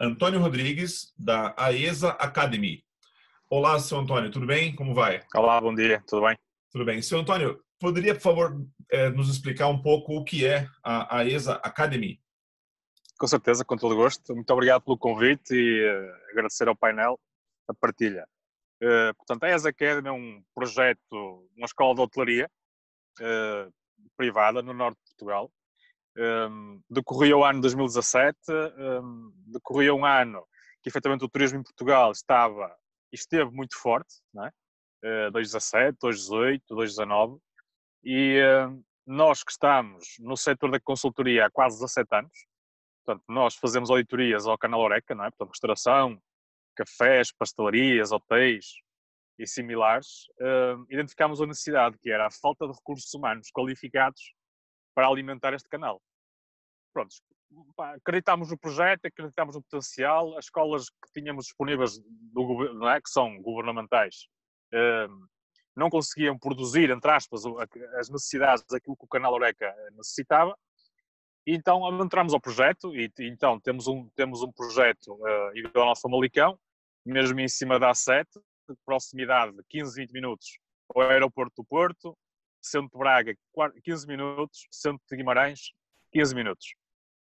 Antônio Rodrigues, da AESA Academy. Olá, seu Antônio, tudo bem? Como vai? Olá, bom dia, tudo bem? Tudo bem. Seu Antônio, poderia, por favor, é, nos explicar um pouco o que é a AESA Academy? Com certeza, com todo gosto. Muito obrigado pelo convite e uh, agradecer ao painel a partilha. Uh, portanto, a AESA Academy é um projeto, uma escola de hotelaria uh, privada no norte de Portugal, um, decorria o ano 2017, um, decorria um ano que efetivamente o turismo em Portugal estava esteve muito forte, não é? Uh, 2017, 2018, 2019, e uh, nós que estamos no setor da consultoria há quase 17 anos, portanto, nós fazemos auditorias ao canal Oreca, não é? Portanto, restauração, cafés, pastelarias, hotéis e similares, uh, identificámos a necessidade que era a falta de recursos humanos qualificados para alimentar este canal. Pronto, acreditámos no projeto, acreditámos no potencial, as escolas que tínhamos disponíveis, do, não é, que são governamentais, ehm, não conseguiam produzir, entre aspas, as necessidades daquilo que o canal Oreca necessitava, e então entramos ao projeto, e então temos um, temos um projeto uh, igual ao nosso Famalicão, mesmo em cima da A7, de proximidade de 15, 20 minutos ao aeroporto do Porto, Centro de Braga, 15 minutos, Centro de Guimarães, 15 minutos.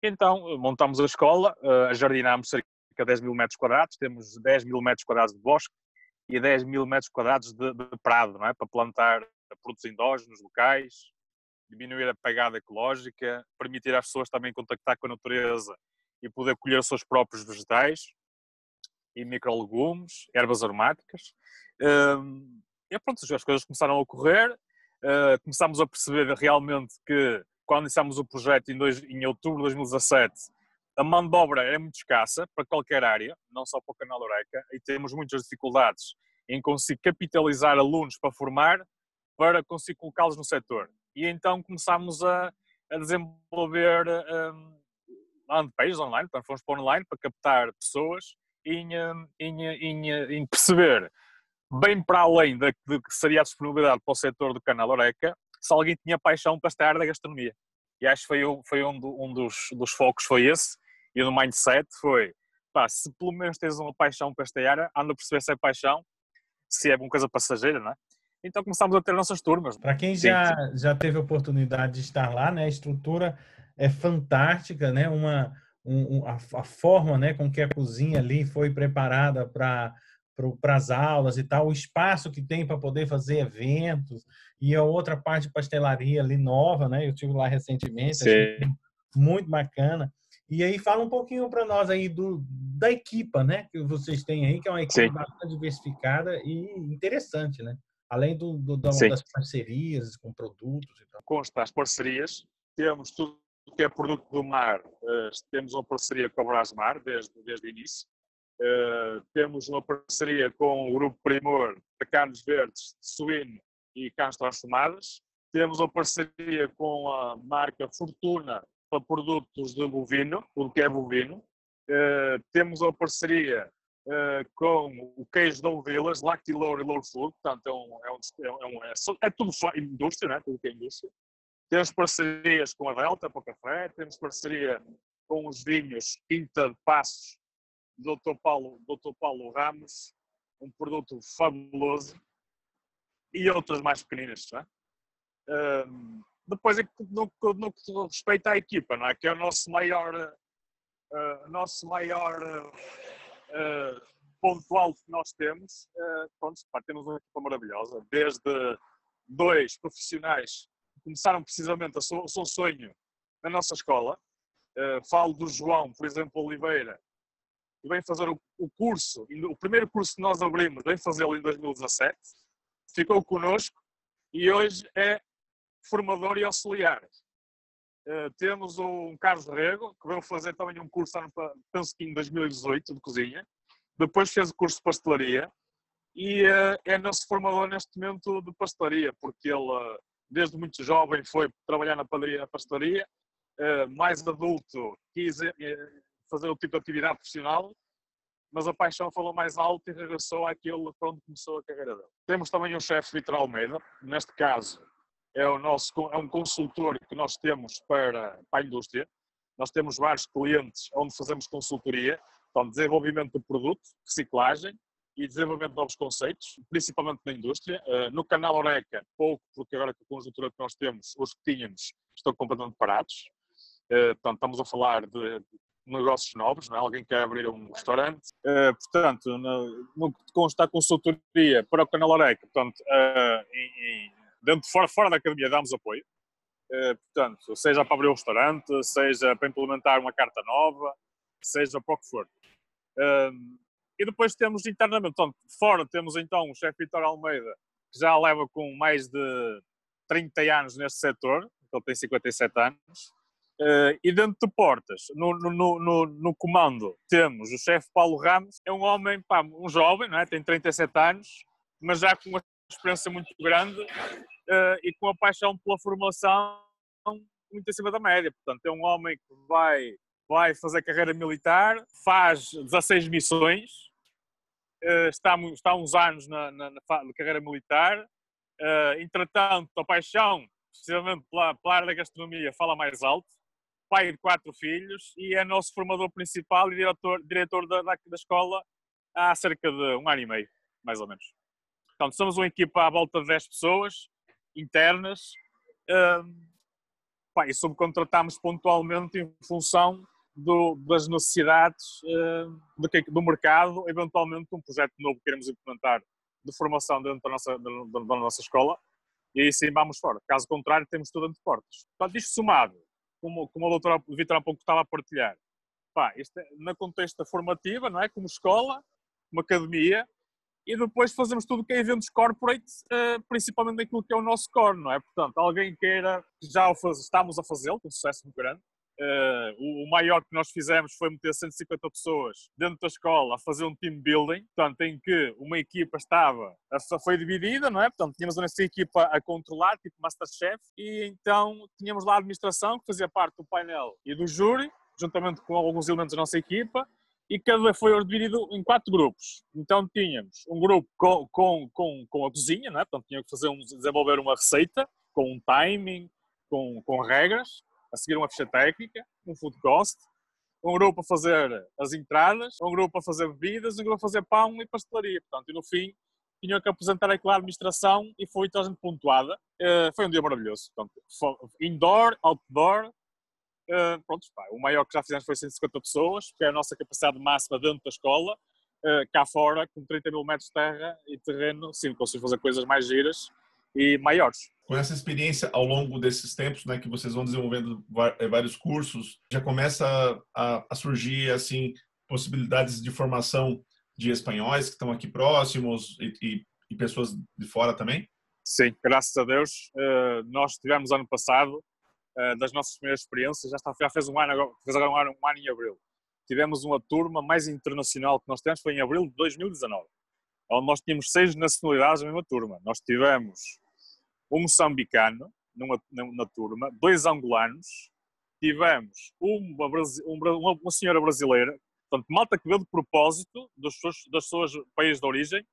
Então, eh, montamos a escola, uh, jardinámos cerca de 10 mil metros quadrados, temos 10 mil metros quadrados de bosque e 10 mil metros quadrados de, de prado, não é? para plantar produtos endógenos locais, diminuir a pegada ecológica, permitir às pessoas também contactar com a natureza e poder colher os seus próprios vegetais e microlegumes, ervas aromáticas. Um, e pronto, as coisas começaram a ocorrer, uh, começámos a perceber realmente que quando iniciámos o projeto em, dois, em outubro de 2017, a mão de obra era muito escassa para qualquer área, não só para o canal Oreca, e temos muitas dificuldades em conseguir capitalizar alunos para formar, para conseguir colocá-los no setor. E então começámos a, a desenvolver um, landpages online, portanto fomos para online para captar pessoas em, hum, em, em, em perceber, bem para além de, de que seria a disponibilidade para o setor do canal Oreca, se alguém tinha paixão para esta área da gastronomia. E acho que foi, foi um, do, um dos, dos focos foi esse, e no mindset foi, pá, se pelo menos tens uma paixão para esta área, anda a perceber se é paixão, se é uma coisa passageira, não é? Então começámos a ter nossas turmas. Para quem já, já teve oportunidade de estar lá, né, a estrutura é fantástica, né? Uma, um, a, a, forma né, com que a cozinha ali foi preparada para para as aulas e tal, o espaço que tem para poder fazer eventos e a outra parte de pastelaria ali nova, né? Eu tive lá recentemente, muito bacana. E aí fala um pouquinho para nós aí do da equipa, né? Que vocês têm aí, que é uma equipe Sim. bastante diversificada e interessante, né? Além do, do das parcerias com produtos e tal. Consta as parcerias, temos tudo que é produto do mar, uh, temos uma parceria com a Brasmar desde, desde o início Uh, temos uma parceria com o Grupo Primor de carnes verdes, de suíno e carnes transformadas. Temos uma parceria com a marca Fortuna para produtos de bovino, tudo que é bovino. Uh, temos uma parceria uh, com o queijo da Ovilas, Lactilor e Low Food, portanto é, um, é, um, é, um, é, é tudo indústria, né? tudo que é indústria. Temos parcerias com a Delta para o café, temos parceria com os vinhos Quinta de Passos Dr. Paulo, Dr. Paulo Ramos, um produto fabuloso e outras mais pequeninas. É? Depois, no, no que respeita à equipa, não é? que é o nosso maior, uh, nosso maior uh, ponto alto que nós temos, uh, pronto, pá, temos uma equipa maravilhosa, desde dois profissionais que começaram precisamente o seu sonho na nossa escola. Falo do João, por exemplo, Oliveira, e vem fazer o, curso, o primeiro curso que nós abrimos, vem fazê-lo em 2017, ficou connosco e hoje é formador e auxiliar. Uh, temos um Carlos Rego, que veio fazer também um curso, penso que em 2018, de cozinha, depois fez o curso de pastelaria e uh, é nosso formador neste momento de pastelaria, porque ele, uh, desde muito jovem, foi trabalhar na padaria na pastelaria, mais adulto, quis fazer o tipo de atividade profissional, mas a paixão falou mais alto e regressou àquilo para onde começou a carreira dele. Temos também o chefe Vitor Almeida, neste caso é, o nosso, é um consultor que nós temos para, para a indústria. Nós temos vários clientes onde fazemos consultoria, então desenvolvimento do produto, reciclagem, e desenvolvimento de novos conceitos, principalmente na indústria. Uh, no canal Oreca, pouco, porque agora com a conjuntura que nós temos, os que tínhamos estão completamente parados. Uh, portanto, estamos a falar de negócios novos, não é? alguém quer abrir um restaurante. Uh, portanto, no, que consta a consultoria para o canal Oreca, portanto, em, dentro, fora, fora da academia damos apoio. portanto, seja para abrir um restaurante, seja para implementar uma carta nova, seja para o que for. E depois temos internamente, então, fora temos então o chefe Vitor Almeida, que já leva com mais de 30 anos neste setor, ele tem 57 anos. Uh, e dentro de portas, no, no, no, no comando, temos o chefe Paulo Ramos, é um homem, pá, um jovem, não é? tem 37 anos, mas já com uma experiência muito grande uh, e com a paixão pela formação muito acima da média. Portanto, é um homem que vai vai fazer carreira militar, faz 16 missões, eh, está, está há uns anos na, na, na carreira militar. Uh, entretanto, a paixão, precisamente pela, pela área da gastronomia, fala mais alto. Pai de quatro filhos e é nosso formador principal e diretor, diretor da, da, da escola há cerca de um ano e meio, mais ou menos. Portanto, somos uma equipa à volta de 10 pessoas internas uh, pá, e subcontratamos pontualmente em função do, das necessidades do, que, do, mercado, eventualmente um projeto novo que queremos implementar de formação dentro da nossa, da, da nossa escola, e aí sim vamos fora. Caso contrário, temos tudo de portas. Portanto, isto somado, como, como a doutora Vitor há pouco estava a partilhar, pá, isto é, na contexto formativa, não é? como escola, uma academia, e depois fazemos tudo que é eventos corporate, uh, principalmente naquilo que é o nosso core, não é? Portanto, alguém queira, já o faz, estamos a fazê-lo, com sucesso muito grande, Uh, o, maior que nós fizemos foi meter 150 pessoas dentro da escola a fazer um team building, portanto, em que uma equipa estava, foi dividida, não é? Portanto, tínhamos essa equipa a controlar, tipo Masterchef, e então tínhamos lá a administração, que fazia parte do painel e do júri, juntamente com alguns elementos da nossa equipa, e cada foi dividido em quatro grupos. Então tínhamos um grupo com, com, com, com a cozinha, não é? portanto tinha que fazer um, desenvolver uma receita com um timing, com, com regras a seguir uma ficha técnica, um food cost, um grupo a fazer as entradas, um grupo a fazer bebidas, um grupo a fazer pão e pastelaria. Portanto, e no fim tinham que apresentar aquela administração e foi toda a gente pontuada. Uh, foi um dia maravilhoso. Portanto, indoor, outdoor. Uh, pronto, pá, o maior que já fizemos foi 150 pessoas, que é a nossa capacidade máxima dentro da escola. Uh, cá fora, com 30 mil metros de terra e terreno, sim, conseguimos fazer coisas mais giras e maiores com essa experiência ao longo desses tempos, né, que vocês vão desenvolvendo eh, vários cursos, já começa a, a, surgir assim possibilidades de formação de espanhóis que estão aqui próximos e, e, e pessoas de fora também? Sim, graças a Deus. Uh, nós tivemos ano passado, uh, das nossas primeiras experiências, já, está, já fez um ano, fez agora um ano, um ano em abril. Tivemos uma turma mais internacional que nós tivemos, foi em abril de 2019, onde nós tínhamos seis nacionalidades na mesma turma. Nós tivemos um moçambicano numa, na turma, dois angolanos, tivemos uma, uma, uma senhora brasileira, portanto, malta que veio de propósito dos seus países de origem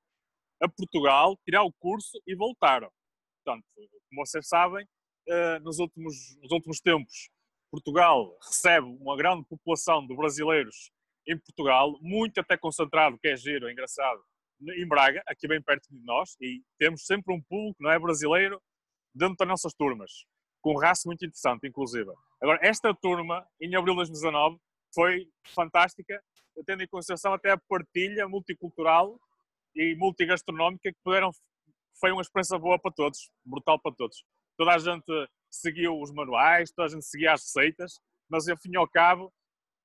a Portugal, tirar o curso e voltaram. Portanto, como vocês sabem, eh, nos últimos, nos últimos tempos, Portugal recebe uma grande população de brasileiros em Portugal, muito até concentrado, que é giro, é engraçado, em Braga, aqui bem perto de nós, e temos sempre um público, não é brasileiro, dentro das nossas turmas, com raço muito interessante, inclusive. Agora, esta turma, em abril de 2019, foi fantástica, tendo em consideração até a partilha multicultural e multigastronómica que puderam, foi uma experiência boa para todos, brutal para todos. Toda a gente seguiu os manuais, toda a gente seguia as receitas, mas ao fim e ao cabo,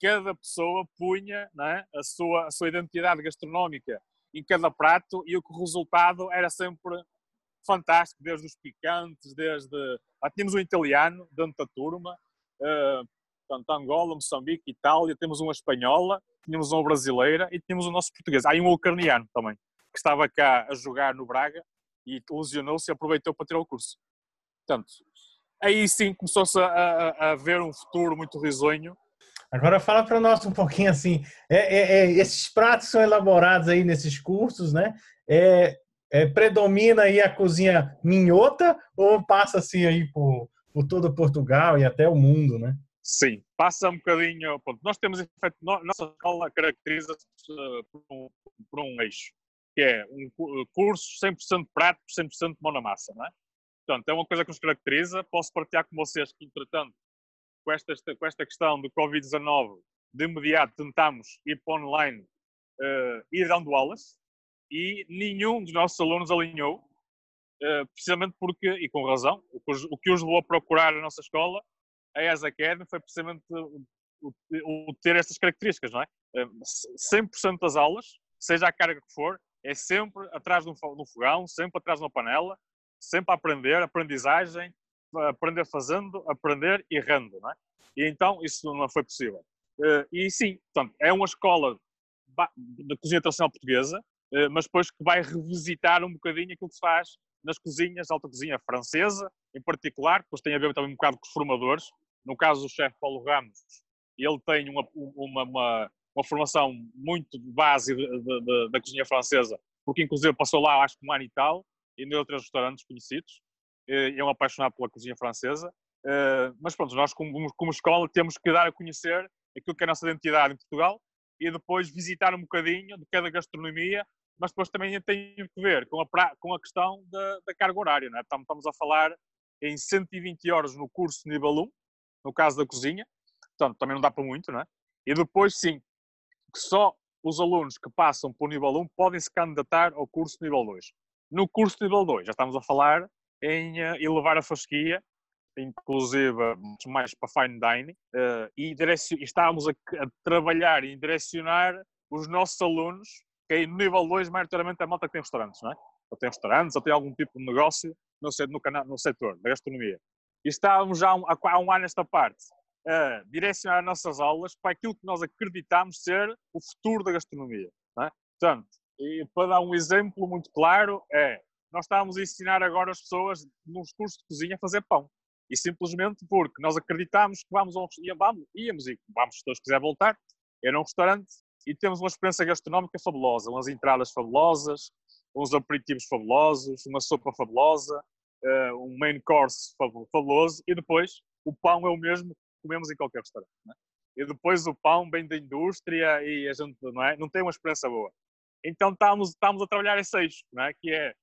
cada pessoa punha é, a, sua, a sua identidade gastronómica em cada prato e o resultado era sempre fantástico, desde os picantes, desde. Ah, tínhamos um italiano dentro da turma, uh, portanto, Angola, Moçambique, Itália, temos uma espanhola, tínhamos uma brasileira e tínhamos o nosso português. Há um ucraniano também, que estava cá a jogar no Braga e lesionou-se e aproveitou para tirar o curso. Portanto, aí sim começou-se a, a, a, ver um futuro muito risonho. Agora fala para nós um pouquinho assim, é, é, é, esses pratos são elaborados aí nesses cursos, né? É, é, predomina aí a cozinha minhota ou passa assim aí por, por todo Portugal e até o mundo, né? Sim, passa um bocadinho. Pronto, nós temos, efeito, nossa escola caracteriza-se uh, por, um, por um eixo, que é um curso 100% prático, 100% mão na massa, não é? Portanto, é uma coisa que nos caracteriza. Posso partilhar com vocês que, entretanto, com esta, com esta questão do Covid-19, de imediato tentamos ir para online, uh, ir dando aulas, e nenhum dos nossos alunos alinhou, uh, precisamente porque, e com razão, o que, os, o que os levou a procurar a nossa escola, a ES Academy, foi precisamente o, o, ter estas características, não é? Uh, eh, 100% das aulas, seja a carga que for, é sempre atrás de um fogão, sempre atrás de uma panela, sempre a aprender, aprendizagem, aprender fazendo, aprender errando, não é? E então isso não foi possível. Uh, e sim, portanto, é uma escola da cozinha tradicional portuguesa, uh, mas depois que vai revisitar um bocadinho aquilo que se faz nas cozinhas, alta cozinha francesa, em particular, depois tem a ver também um bocado com os formadores. No caso do chefe Paulo Ramos, ele tem uma, uma, uma, uma formação muito base da cozinha francesa, porque inclusive passou lá acho que um ano e tal, e em outros restaurantes conhecidos. É um apaixonado pela cozinha francesa. Eh, mas pronto, nós como, como escola temos que dar a conhecer aquilo que é a nossa identidade em Portugal e depois visitar um bocadinho de cada gastronomia, mas depois também tem que ver com a, com a questão da, da carga horária. Não é? Estamos a falar em 120 horas no curso nível 1, no caso da cozinha, portanto também não dá para muito, não é? E depois sim, que só os alunos que passam o nível 1 podem se candidatar ao curso nível 2. No curso nível 2, já estamos a falar em elevar a fasquia, inclusive mais para fine dining, uh, e, e estamos a, trabalhar e direcionar os nossos alunos, que é no nível 2, maioritariamente a malta que tem restaurantes, não é? Ou tem restaurantes, ou tem algum tipo de negócio no, no, no setor da gastronomia. E estávamos já há um, há um ano nesta parte a direcionar as nossas aulas para aquilo que nós acreditamos ser o futuro da gastronomia. É? Portanto, e para dar um exemplo muito claro, é nós estávamos a ensinar agora as pessoas nos cursos de cozinha a fazer pão. E simplesmente porque nós acreditámos que vamos, a um, íamos e vamos, se Deus quiser voltar, era um restaurante e temos uma experiência gastronómica fabulosa, umas entradas fabulosas, uns aperitivos fabulosos, uma sopa fabulosa, uh, um main course fabuloso e depois o pão é o mesmo que comemos em qualquer restaurante. É? E depois o pão vem da indústria e a gente não, é? não tem uma experiência boa. Então estamos, estamos a trabalhar eixo, não é? que é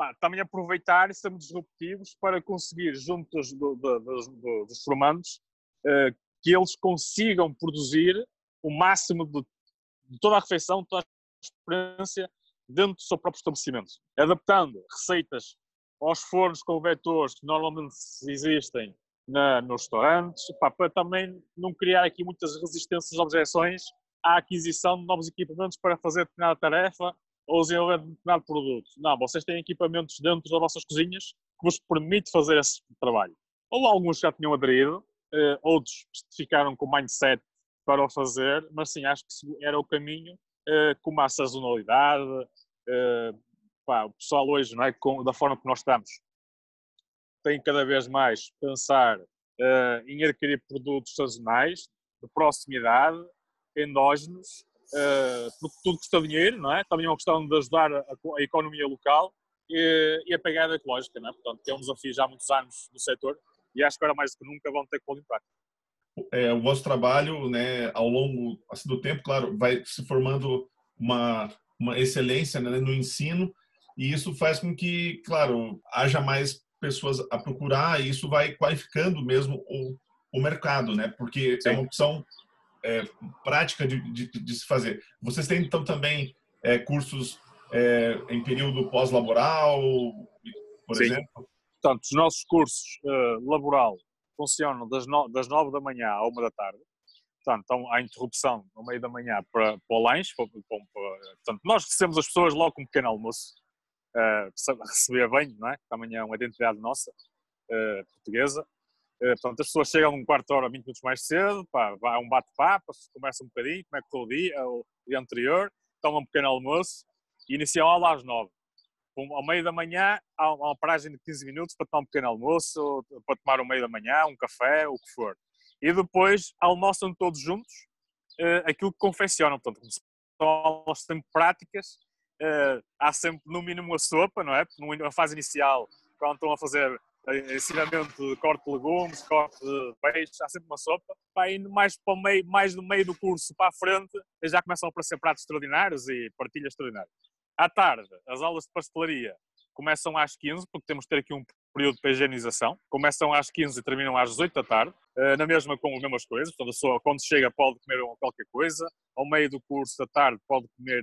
pá, também aproveitar e sermos disruptivos para conseguir, juntos do, do, do, dos formandos, uh, que eles consigam produzir o máximo de, de, toda a refeição, toda a experiência dentro do seu próprio estabelecimento, adaptando receitas aos fornos com vetores que normalmente existem na, nos restaurantes, pá, para também não criar aqui muitas resistências, objeções à aquisição de novos equipamentos para fazer determinada tarefa ou desenvolver determinado produto. Não, vocês têm equipamentos dentro das vossas cozinhas que vos permite fazer esse trabalho. Ou alguns já tinham aderido, eh, outros ficaram com mindset para o fazer, mas sim, acho que era o caminho, eh, com uma sazonalidade, eh, pá, o pessoal hoje, não é, com, da forma que nós estamos, tem cada vez mais pensar em adquirir produtos sazonais, de proximidade, endógenos, porque tudo custa dinheiro, não é? Também é uma questão de ajudar a, a economia local e, e, a pegada ecológica, não é? Portanto, que é um desafio já há muitos anos no setor e acho que agora mais do que nunca vão ter que pôr em prática. É, o vosso trabalho, né, ao longo assim, do tempo, claro, vai se formando uma, uma excelência né, no ensino e isso faz com que, claro, haja mais pessoas a procurar e isso vai qualificando mesmo o, o mercado, né? Porque Sim. é uma opção é, prática de, de, de, se fazer. Vocês têm então também é, cursos é, em período pós-laboral, por Sim. exemplo? Portanto, os nossos cursos uh, laboral funcionam das, no, das 9 da manhã à 1 da tarde. Portanto, então, há interrupção no meio da manhã para, para o lanche. Para, para, portanto, nós recebemos as pessoas logo com um pequeno almoço uh, receber banho, não é? Amanhã é uma identidade nossa, uh, portuguesa. Uh, portanto, as pessoas chegam um quarto de hora, 20 minutos mais cedo, pá, há um bate-papo, conversam um bocadinho, como é que foi o dia, o dia anterior, tomam um pequeno almoço e iniciam a aula às 9 ao meio da manhã há uma paragem de 15 minutos para tomar um pequeno almoço, para tomar o meio da manhã, um café, o que for. E depois almoçam todos juntos uh, aquilo que confeccionam. Portanto, são aulas sempre práticas, uh, há sempre no mínimo a sopa, não é? Na fase inicial, quando estão a fazer eh, ensinamento de corte de legumes, corte de peixe, há sempre uma sopa. Vai indo mais, para o meio, mais do meio do curso para a frente, já começam a aparecer pratos extraordinários e partilhas extraordinárias. À tarde, as aulas de pastelaria começam às 15, porque temos que ter aqui um período de higienização. Começam às 15 e terminam às 18 da tarde, eh, na mesma com as mesmas coisas. Portanto, a pessoa, quando chega, pode comer qualquer coisa. Ao meio do curso da tarde, pode comer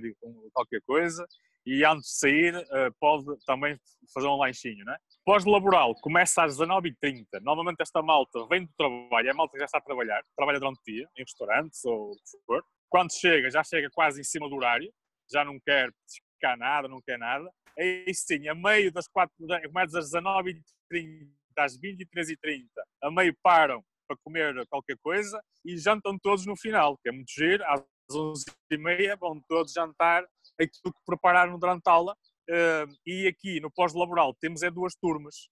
qualquer coisa. E antes de sair, eh, pode também fazer um lanchinho, né? Pós-laboral começa às 19h30. Normalmente esta malta vem do trabalho, é a malta que já está a trabalhar, trabalha durante o dia, em restaurantes ou o que for. Quando chega, já chega quase em cima do horário, já não quer quer nada, não quer nada. Aí sim, a meio das 4, começa às 19h30, às 23h30, a meio param para comer qualquer coisa e jantam todos no final, que é muito giro. Às 11h30 vão todos jantar aquilo que prepararam durante a aula. E aqui no pós-laboral temos é duas turmas,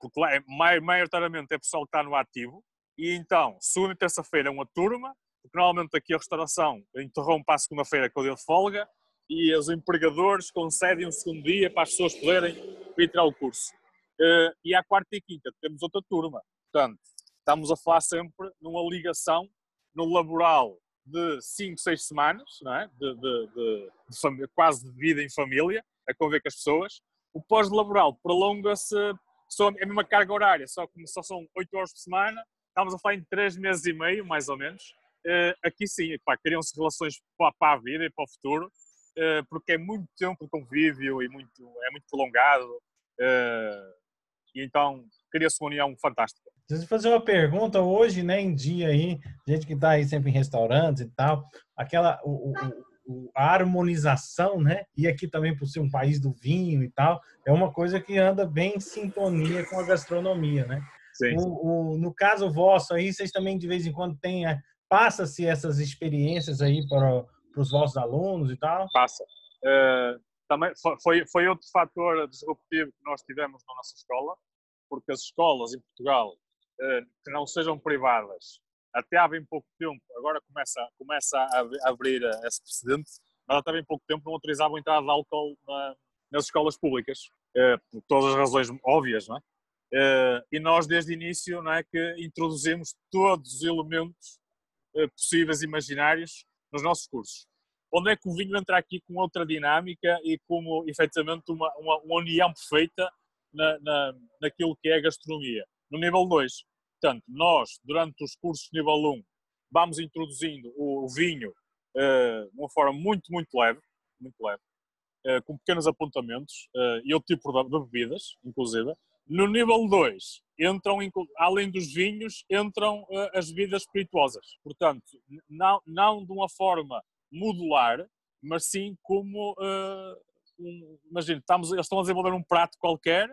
porque lá é, maioritariamente é pessoal que está no ativo. E então, segunda e terça-feira é uma turma, porque normalmente aqui a restauração interrompe a segunda-feira com o dia de folga, e os empregadores concedem um segundo dia para as pessoas poderem vir tirar o curso. E à quarta e quinta temos outra turma. Portanto, estamos a falar sempre numa ligação no laboral de 5, 6 semanas, não é? de, de, de, de quase de vida em família, a conviver com as pessoas. O pós-laboral prolonga-se, é a mesma carga horária, só que só são 8 horas por semana, estamos a falar em 3 meses e meio, mais ou menos. Uh, aqui sim, criam-se relações para, para a vida e para o futuro, eh, porque é muito tempo de convívio e muito, é muito prolongado. Eh, e então cria-se uma união fantástica. Deixa eu fazer uma pergunta hoje, né, em dia aí, gente que está aí sempre em restaurantes e tal, aquela o, o, a harmonização, né? E aqui também por ser um país do vinho e tal, é uma coisa que anda bem em sintonia com a gastronomia, né? Sim. O, o, no caso vosso aí, vocês também de vez em quando têm, é, passa-se essas experiências aí para para os vossos alunos e tal? Passa. Uh, também foi, foi outro fator disruptivo que nós tivemos na nossa escola, porque as escolas em Portugal uh, que não sejam privadas, até há bem pouco tempo, agora começa, começa a abrir esse precedente, mas até bem pouco tempo não autorizavam a entrada de álcool na, nas escolas públicas, uh, por todas as razões óbvias, não é? Uh, e nós desde o início não é, que introduzimos todos os elementos possíveis e imaginários nos nossos cursos. Onde é que o vinho entra aqui com outra dinâmica e como efetivamente uma, uma, uma união perfeita na, na, naquilo que é a gastronomia. No nível 2, portanto, nós, durante os cursos nível 1, um, vamos introduzindo o, vinho uh, de uma forma muito, muito leve, muito leve, uh, com pequenos apontamentos uh, e outro tipo de, bebidas, inclusive. No nível 2, entram, além dos vinhos, entram as bebidas espirituosas. Portanto, não, não de uma forma modular, mas sim como, uh, um, imagina, estamos, eles estão a desenvolver um prato qualquer,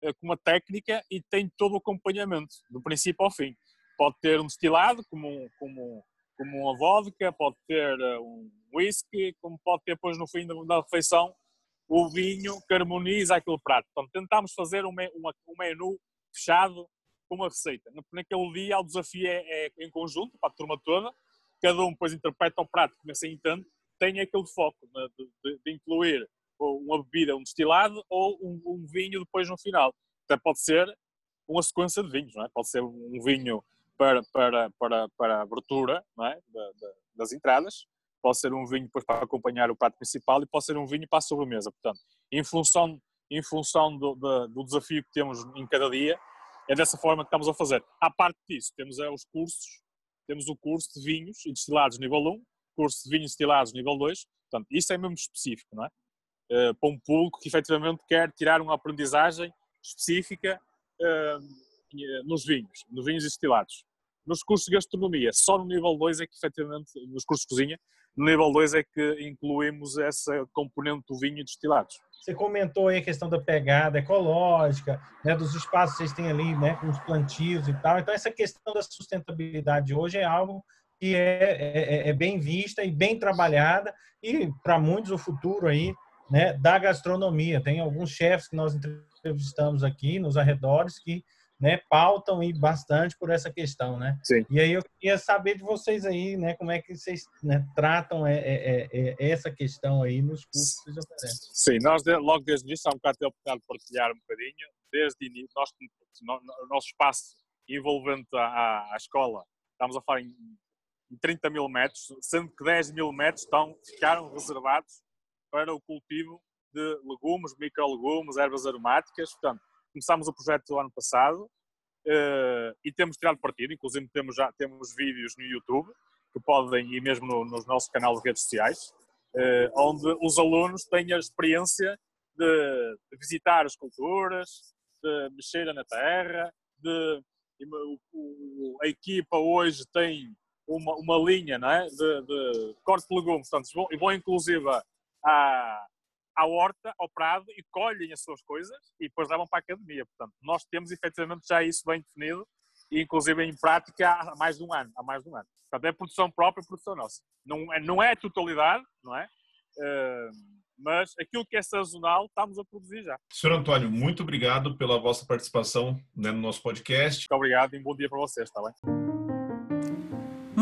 com uma técnica e tem todo o acompanhamento, do princípio ao fim. Pode ter um destilado, como, como, como uma vodka, pode ter um whisky, como pode ter depois no fim da, da refeição o vinho que harmoniza aquele prato. Portanto, tentámos fazer um, um menu fechado com uma receita. Naquele dia o desafio é, é, em conjunto, para a turma toda, cada um depois interpreta o prato como assim tanto, tem aquele foco né, de, de, de, incluir uma bebida, um destilado ou um, um, vinho depois no final. Até pode ser uma sequência de vinhos, não é? pode ser um vinho para, para, para, para a abertura não é? das entradas, pode ser um vinho depois para acompanhar o prato principal e pode ser um vinho para a sobremesa. Portanto, em função, em função do, do, do desafio que temos em cada dia, é dessa forma que estamos a fazer. À parte disso, temos é, os cursos, temos o curso de vinhos e destilados nível 1, curso de vinhos destilados nível 2, portanto, isso é mesmo específico, não é? Uh, para um público que efetivamente quer tirar uma aprendizagem específica uh, nos vinhos, nos vinhos destilados. Nos cursos de gastronomia, só no nível 2 é que efetivamente, nos cursos de cozinha, no nível 2 é que incluímos essa componente do vinho e destilados. Você comentou aí a questão da pegada ecológica, né, dos espaços que vocês têm ali, né, com os plantios e tal. Então, essa questão da sustentabilidade hoje é algo que é, é, é bem vista e bem trabalhada e para muitos o futuro aí, né, da gastronomia. Tem alguns chefes que nós entrevistamos aqui nos arredores que né, pautam e bastante por essa questão, né? Sim. E aí eu queria saber de vocês aí, né, como é que vocês né, tratam é, é, é, essa questão aí nos cursos que vocês oferecem. Sim, nós logo desde o início, há um bocado ter a oportunidade de partilhar um bocadinho, desde o início, nós, o nosso espaço envolvente à, à escola, estamos a falar em, em 30 mil metros, sendo que 10 mil metros estão, ficaram reservados para o cultivo de legumes, microlegumes, ervas aromáticas, portanto, começámos o projeto do ano passado uh, e temos tirado partido, inclusive temos já temos vídeos no YouTube que podem e mesmo no, no nosso canal de redes sociais, uh, onde os alunos têm a experiência de, de, visitar as culturas, de mexer na terra, de a equipa hoje tem uma, uma linha não é? de, de corte de legumes, portanto, vão, vão inclusive a, à horta, ao prado e colhem as suas coisas e depois levam para a academia. Portanto, nós temos efetivamente já isso bem definido e inclusive em prática há mais de um ano. Há mais de um ano. Portanto, é produção própria, produção nossa. Não é, não é a totalidade, não é? Uh, mas aquilo que é sazonal estamos a produzir já. Senhor Antônio, muito obrigado pela vossa participação né, no nosso podcast. Muito obrigado e um bom dia para vocês, está bem?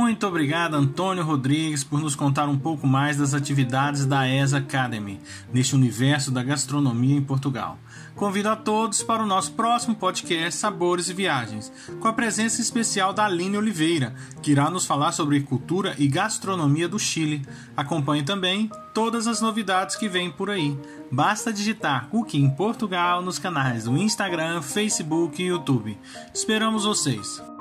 Muito obrigado, Antônio Rodrigues, por nos contar um pouco mais das atividades da ESA Academy, neste universo da gastronomia em Portugal. Convido a todos para o nosso próximo podcast Sabores e Viagens, com a presença especial da Aline Oliveira, que irá nos falar sobre cultura e gastronomia do Chile. Acompanhe também todas as novidades que vêm por aí. Basta digitar Cooking Portugal nos canais do Instagram, Facebook e YouTube. Esperamos vocês!